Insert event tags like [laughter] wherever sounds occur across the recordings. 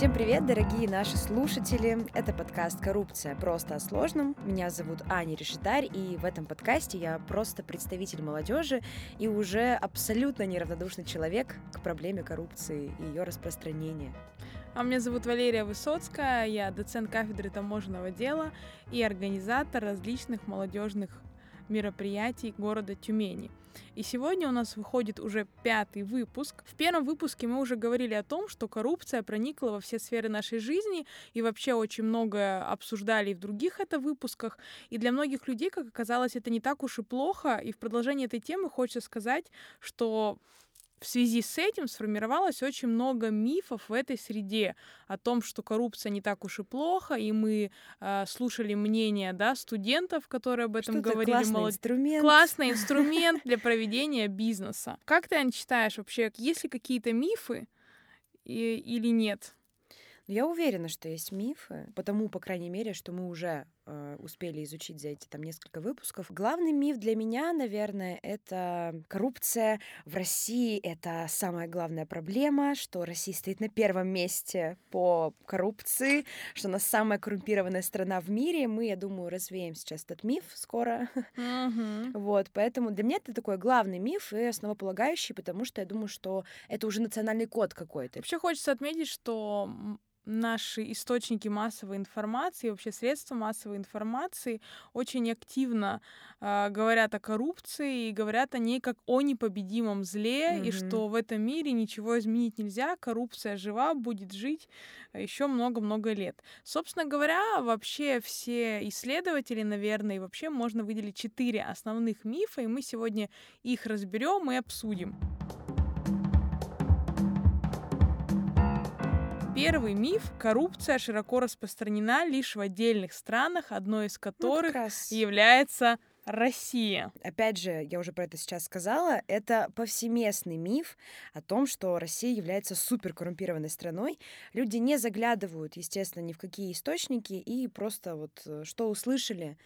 Всем привет, дорогие наши слушатели! Это подкаст «Коррупция. Просто о сложном». Меня зовут Аня Решетарь, и в этом подкасте я просто представитель молодежи и уже абсолютно неравнодушный человек к проблеме коррупции и ее распространения. А меня зовут Валерия Высоцкая, я доцент кафедры таможенного дела и организатор различных молодежных мероприятий города Тюмени. И сегодня у нас выходит уже пятый выпуск. В первом выпуске мы уже говорили о том, что коррупция проникла во все сферы нашей жизни, и вообще очень многое обсуждали и в других это выпусках. И для многих людей, как оказалось, это не так уж и плохо. И в продолжении этой темы хочется сказать, что в связи с этим сформировалось очень много мифов в этой среде о том, что коррупция не так уж и плохо, и мы э, слушали мнения да, студентов, которые об этом Что-то говорили. классный молод- инструмент. Классный инструмент [laughs] для проведения бизнеса. Как ты, Ань, считаешь вообще, есть ли какие-то мифы и- или нет? Но Я уверена, что есть мифы, потому, по крайней мере, что мы уже э, успели изучить за эти там несколько выпусков. Главный миф для меня, наверное, это коррупция в России. Это самая главная проблема, что Россия стоит на первом месте по коррупции, что она самая коррумпированная страна в мире. Мы, я думаю, развеем сейчас этот миф скоро. Вот, поэтому для меня это такой главный миф и основополагающий, потому что я думаю, что это уже национальный код какой-то. Вообще хочется отметить, что наши источники массовой информации, вообще средства массовой информации очень активно э, говорят о коррупции и говорят о ней как о непобедимом зле, и Мгм. что в этом мире ничего изменить нельзя, коррупция жива, будет жить еще много-много лет. Собственно говоря, вообще все исследователи, наверное, и вообще можно выделить четыре основных мифа, и мы сегодня их разберем и обсудим. Первый миф – коррупция широко распространена лишь в отдельных странах, одной из Ну, которых раз. является Россия. Опять же, я уже про это сейчас сказала, это повсеместный миф о том, что Россия является суперкоррумпированной страной. Люди не заглядывают, естественно, ни в какие источники и просто вот э, что услышали,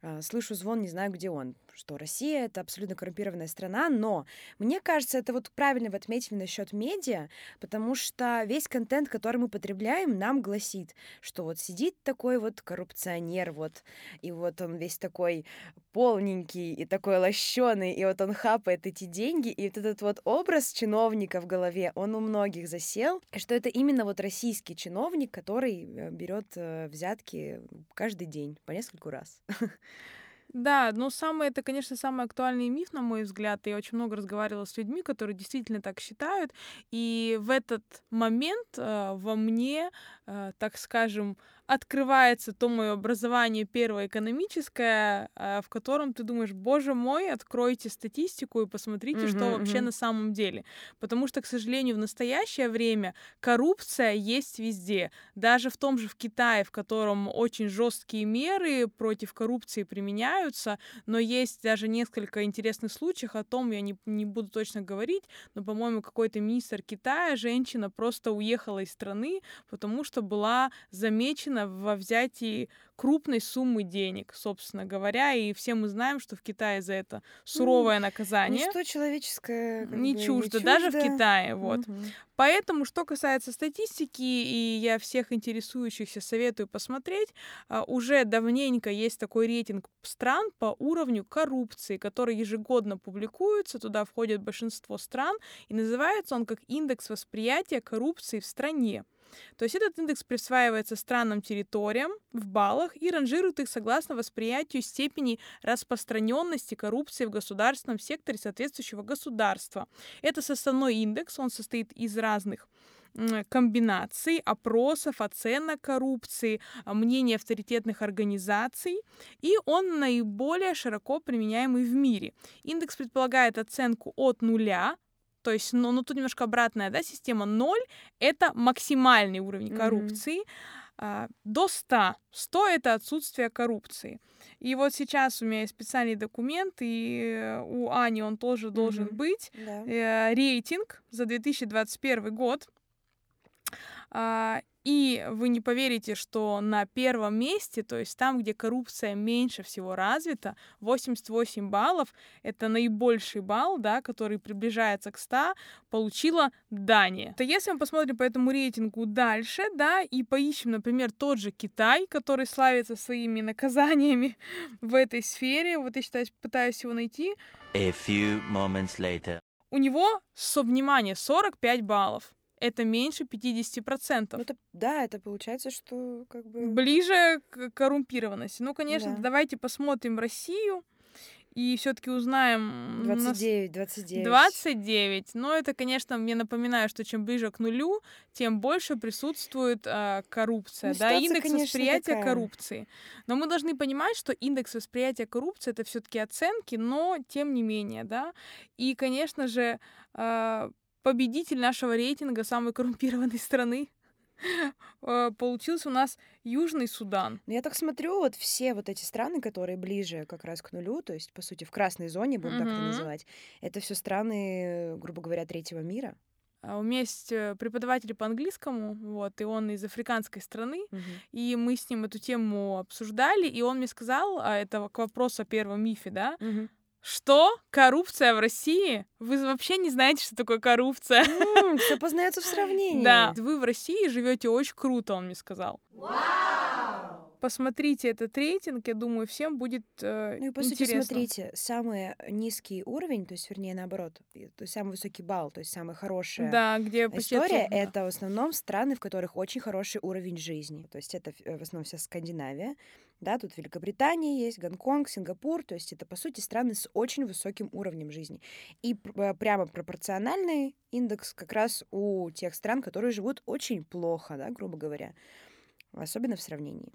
а, слышу звон, не знаю, где он. Что Россия — это абсолютно коррумпированная страна, но мне кажется, это вот правильно вы отметили насчет медиа, потому что весь контент, который мы потребляем, нам гласит, что вот сидит такой вот коррупционер, вот, и вот он весь такой полненький и такой лощеный, и вот он хапает эти деньги, и вот этот вот образ чиновника в голове, он у многих засел, что это именно вот российский чиновник, который э, берет э, взятки каждый день по нескольку раз. [laughs] Да, но самое, это, конечно, самый актуальный миф, на мой взгляд. Я очень много разговаривала с людьми, которые действительно так считают. И в этот момент э, во мне, э, так скажем, открывается то мое образование первое экономическое, э, в котором ты думаешь, боже мой, откройте статистику и посмотрите, что Мгм, вообще мгм. на самом деле. Потому что, к сожалению, в настоящее время коррупция есть везде. Даже в том же в Китае, в котором очень жесткие меры против коррупции применяются, но есть даже несколько интересных случаев, о том я не, не буду точно говорить, но, по-моему, какой-то министр Китая, женщина, просто уехала из страны, потому что была замечена во взятии крупной суммы денег, собственно говоря, и все мы знаем, что в Китае за это суровое наказание. Ничто человеческое Не бы чуждо, даже в чуждо. Китае, вот. Мгм. Поэтому, что касается статистики, и я всех интересующихся советую посмотреть, а, уже давненько есть такой рейтинг стран по уровню коррупции, который ежегодно публикуется, туда входит большинство стран, и называется он как индекс восприятия коррупции в стране. То есть этот индекс присваивается странам-территориям в баллах и ранжирует их согласно восприятию степени распространенности коррупции в государственном секторе соответствующего государства. Это составной индекс, он состоит из разных комбинаций, опросов, оценок коррупции, мнений авторитетных организаций, и он наиболее широко применяемый в мире. Индекс предполагает оценку от нуля, то есть, ну, ну тут немножко обратная да, система. 0 — это максимальный уровень коррупции, а, до 100. 100 — это отсутствие коррупции. И вот сейчас у меня есть специальный документ, и у Ани он тоже должен Мгм. быть. Да. Э, рейтинг за 2021 год. А, и вы не поверите, что на первом месте, то есть там, где коррупция меньше всего развита, 88 баллов, это наибольший балл, да, который приближается к 100, получила Дания. То если мы посмотрим по этому рейтингу дальше, да, и поищем, например, тот же Китай, который славится своими наказаниями [laughs] в этой сфере, вот я считаю, пытаюсь его найти. A few moments later. У него, со внимание, 45 баллов это меньше 50%. Ну, это, да, это получается, что как бы... Ближе к коррумпированности. Ну, конечно, да. давайте посмотрим Россию и все-таки узнаем... 29, 29. 29. Но это, конечно, мне напоминаю, что чем ближе к нулю, тем больше присутствует э, коррупция, ну, да, индекс конечно, восприятия такая. коррупции. Но мы должны понимать, что индекс восприятия коррупции это все-таки оценки, но тем не менее, да. И, конечно же, э, победитель нашего рейтинга самой коррумпированной страны [laughs] э, получился у нас Южный Судан. Ну, я так смотрю, вот все вот эти страны, которые ближе как раз к нулю, то есть, по сути, в красной зоне, будем mm-hmm. так это называть, это все страны, грубо говоря, третьего мира. А у меня есть э, преподаватель по английскому, вот, и он из африканской страны, uh-huh. и мы с ним эту тему обсуждали, и он мне сказал, а это к вопросу о первом мифе, да, uh-huh. Что? Коррупция в России? Вы вообще не знаете, что такое коррупция? Mm, все [laughs] познается в сравнении. Да. Вы в России живете очень круто, он мне сказал. Вау! Посмотрите этот рейтинг, я думаю, всем будет э, Ну и по интересно. сути, смотрите, самый низкий уровень, то есть, вернее, наоборот, то есть самый высокий балл, то есть самая хорошая да, где история, да. это в основном страны, в которых очень хороший уровень жизни. То есть это в основном вся Скандинавия, да, тут Великобритания есть, Гонконг, Сингапур, то есть это, по сути, страны с очень высоким уровнем жизни. И э, прямо пропорциональный индекс как раз у тех стран, которые живут очень плохо, да, грубо говоря особенно в сравнении.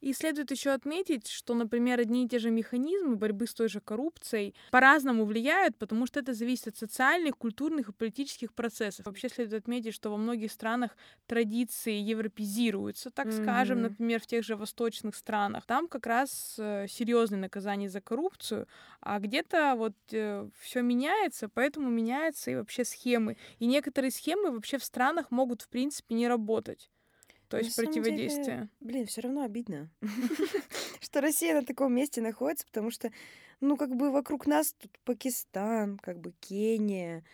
И следует еще отметить, что, например, одни и те же механизмы борьбы с той же коррупцией по-разному влияют, потому что это зависит от социальных, культурных и политических процессов. Вообще следует отметить, что во многих странах традиции европезируются, так mm-hmm. скажем, например, в тех же восточных странах. Там как раз э, серьезные наказания за коррупцию, а где-то вот э, все меняется, поэтому меняются и вообще схемы. И некоторые схемы вообще в странах могут, в принципе, не работать. То есть противодействие. Деле, блин, все равно обидно, [laughs] что Россия на таком месте находится, потому что, ну, как бы вокруг нас тут Пакистан, как бы Кения,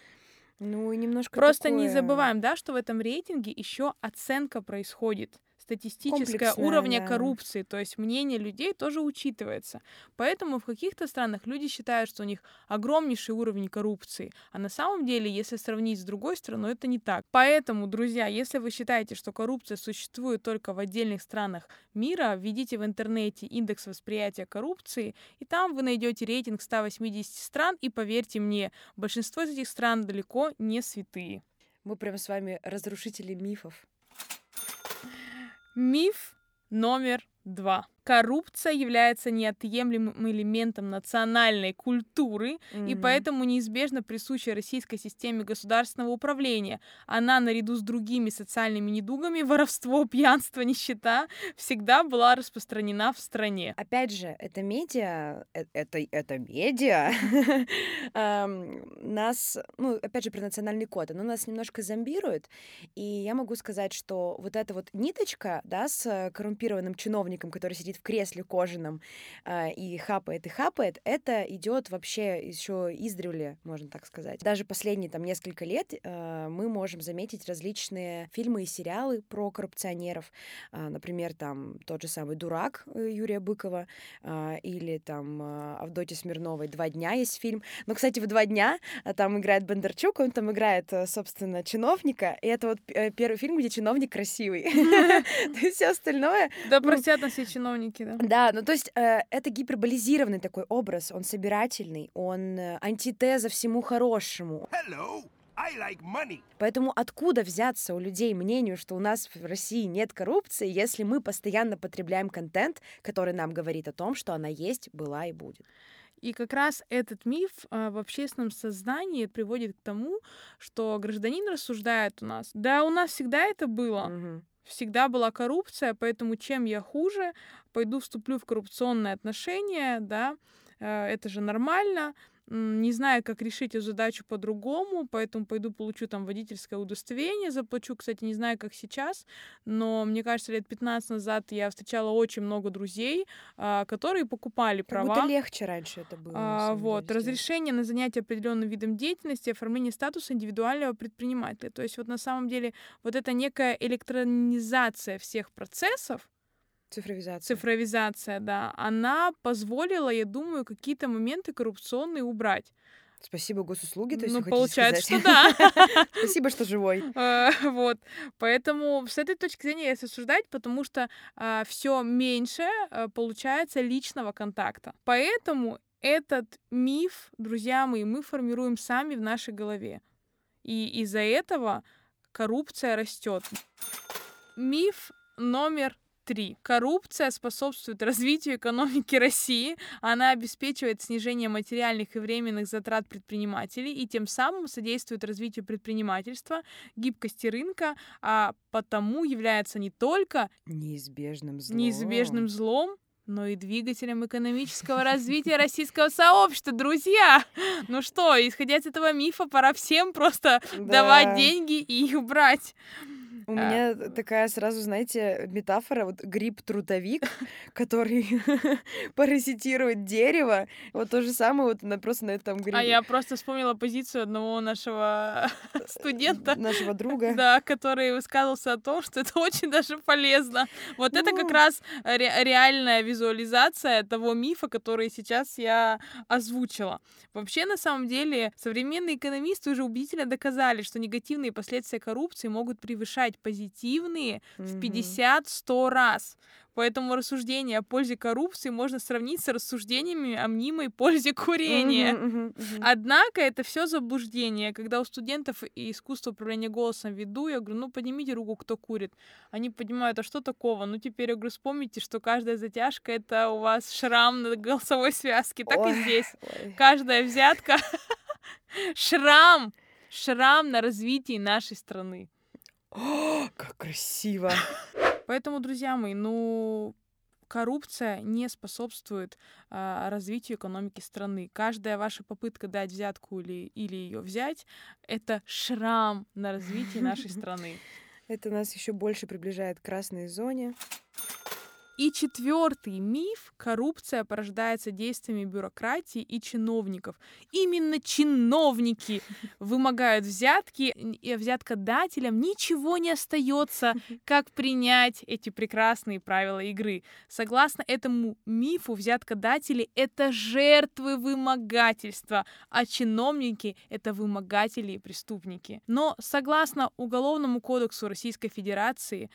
ну и немножко. Просто не забываем, да, что в этом рейтинге еще оценка происходит статистическое уровня коррупции, то есть мнение людей тоже учитывается. Поэтому в каких-то странах люди считают, что у них огромнейший уровень коррупции, а на самом деле, если сравнить с другой страной, это не так. Поэтому, друзья, если вы считаете, что коррупция существует только в отдельных странах мира, введите в интернете индекс восприятия коррупции, и там вы найдете рейтинг 180 стран, и поверьте мне, большинство из этих стран далеко не святые. Мы прям с вами разрушители мифов. Миф номер два. Коррупция является неотъемлемым элементом национальной культуры mm-hmm. и поэтому неизбежно присуща российской системе государственного управления. Она наряду с другими социальными недугами, воровство, [laughs] пьянство, нищета, всегда была распространена в стране. Опять же, это медиа, э, это, это медиа, [laughs] нас, ну, опять же, про национальный код, оно нас немножко зомбирует, и я могу сказать, что вот эта вот ниточка, да, с коррумпированным чиновником, который сидит сидит в кресле кожаном э, и хапает и хапает, это идет вообще еще издревле, можно так сказать. Даже последние там несколько лет э, мы можем заметить различные фильмы и сериалы про коррупционеров. Э, например, там тот же самый «Дурак» Юрия Быкова э, или там э, Авдотья Смирновой «Два дня» есть фильм. Но, кстати, в «Два дня» там играет Бондарчук, он там играет, собственно, чиновника, и это вот первый фильм, где чиновник красивый. [laughs] [laughs] То есть все остальное... Да ну, простят нас все чиновники чиновники, да. Да, ну то есть э, это гиперболизированный такой образ, он собирательный, он э, антитеза всему хорошему. Hello. I like money. Поэтому откуда взяться у людей мнению, что у нас в России нет коррупции, если мы постоянно потребляем контент, который нам говорит о том, что она есть, была и будет? И как раз этот миф а, в общественном сознании приводит к тому, что гражданин рассуждает у нас. Да, у нас всегда это было. Угу всегда была коррупция, поэтому чем я хуже, пойду вступлю в коррупционные отношения, да, э, это же нормально, не знаю, как решить эту задачу по-другому, поэтому пойду получу там водительское удостоверение, заплачу, кстати, не знаю, как сейчас, но мне кажется, лет 15 назад я встречала очень много друзей, а, которые покупали Как права. будто легче раньше это было. А, вот, деле, разрешение на занятие определенным видом деятельности, оформление статуса индивидуального предпринимателя. То есть вот на самом деле вот эта некая электронизация всех процессов, Цифровизация. цифровизация, да, она позволила, я думаю, какие-то моменты коррупционные убрать. Спасибо госуслуги, то есть Ну, получается, сказать. что да. [laughs] Спасибо, что живой. Э, Вот. Поэтому с этой точки зрения если рассуждать, потому что все меньше э, получается личного контакта. Поэтому этот миф, друзья мои, мы формируем сами в нашей голове. И из-за этого коррупция растет. Миф номер три. Коррупция способствует развитию экономики России. Она обеспечивает снижение материальных и временных затрат предпринимателей и тем самым содействует развитию предпринимательства, гибкости рынка, а потому является не только Неизбежным злом. неизбежным злом, но и двигателем экономического развития российского сообщества. Друзья, ну что, исходя из этого мифа, пора всем просто давать Да. деньги и их брать. У А, меня такая сразу, знаете, метафора, вот гриб-трутовик, [laughs] который [laughs] паразитирует дерево. Вот то же самое вот на, просто на этом грибе. А я просто вспомнила позицию одного нашего [laughs] студента, Нашего друга. да, который высказался о том, что это очень даже полезно. Вот это как Ну. раз ре- реальная визуализация того мифа, который сейчас я озвучила. Вообще, на самом деле, современные экономисты уже убедительно доказали, что негативные последствия коррупции могут превышать позитивные в Мгм. 50-100 раз. Поэтому рассуждение о пользе коррупции можно сравнить с рассуждениями о мнимой пользе [laughs] курения. Мгм, мгм, мгм. Однако это все заблуждение. Когда у студентов и искусство управления голосом веду, я говорю, ну поднимите руку, кто курит. Они поднимают, а что такого? Ну теперь я говорю, вспомните, что каждая затяжка это у вас шрам на голосовой связке. Так и Ой, здесь. ой. Каждая взятка [laughs] шрам, шрам на развитии нашей страны. О, как красиво. [laughs] Поэтому, друзья мои, ну коррупция не способствует а, развитию экономики страны. Каждая ваша попытка дать взятку или, или ее взять, это шрам на развитии нашей [laughs] страны. Это нас еще больше приближает к красной зоне. И четвертый миф — коррупция порождается действиями бюрократии и чиновников. Именно чиновники [laughs] вымогают взятки, и взяткодателям ничего не остается, [laughs] как принять эти прекрасные правила игры. Согласно этому мифу, взяткодатели — это жертвы вымогательства, а чиновники — это вымогатели и преступники. Но согласно Уголовному кодексу Российской Федерации,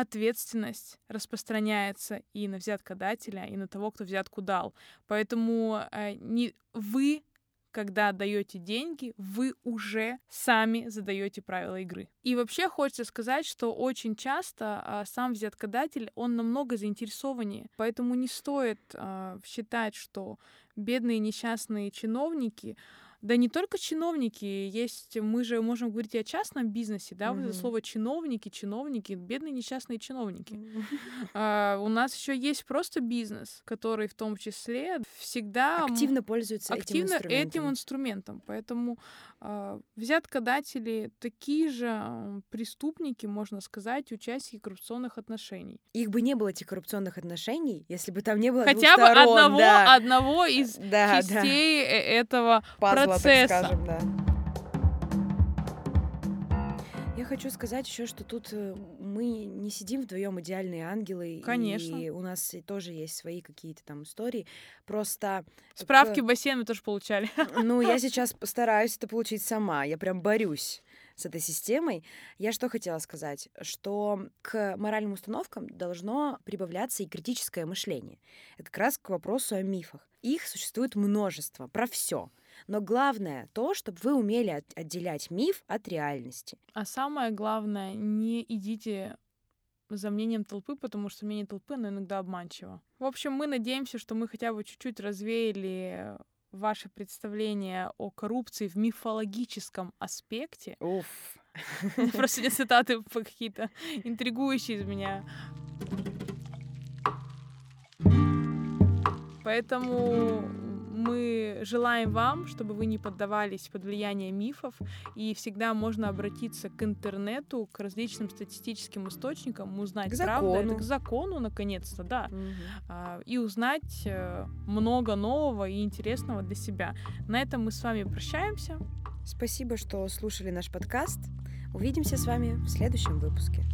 ответственность распространяется и на взяткодателя, и на того, кто взятку дал. Поэтому э, не вы, когда даете деньги, вы уже сами задаете правила игры. И вообще хочется сказать, что очень часто а, сам взяткодатель, он намного заинтересованнее. Поэтому не стоит а, считать, что бедные несчастные чиновники да не только чиновники, есть, мы же можем говорить и о частном бизнесе, да, вот это слово чиновники, чиновники, бедные несчастные чиновники. [laughs] А, у нас еще есть просто бизнес, который в том числе всегда Активно пользуются активно этим этим инструментом. инструментом. Поэтому а, взяткодатели такие же преступники, можно сказать, участники коррупционных отношений. Их бы не было, этих коррупционных отношений, если бы там не было Хотя бы сторон, одного, да. одного из Да, да. частей э- этого Пазла, так процесса. скажем, да. Я хочу сказать еще, что тут э, мы не сидим вдвоем идеальные ангелы, Конечно. и у нас тоже есть свои какие-то там истории. Просто Справки к- в бассейн мы тоже получали. Ну, я [laughs] сейчас постараюсь это получить сама. Я прям борюсь с этой системой. Я что хотела сказать? Что к моральным установкам должно прибавляться и критическое мышление. Это как раз к вопросу о мифах. Их существует множество, про все. Но главное то, чтобы вы умели от- отделять миф от реальности. А самое главное, не идите за мнением толпы, потому что мнение толпы, оно иногда обманчиво. В общем, мы надеемся, что мы хотя бы чуть-чуть развеяли ваше представление о коррупции в мифологическом аспекте. Уф. [laughs] Просто не цитаты какие-то интригующие из меня. Поэтому мы желаем вам, чтобы вы не поддавались под влияние мифов, и всегда можно обратиться к интернету, к различным статистическим источникам, узнать К правду, это закону. к закону, наконец-то, да, а, и узнать э, много нового и интересного для себя. На этом мы с вами прощаемся. Спасибо, что слушали наш подкаст. Увидимся с вами в следующем выпуске.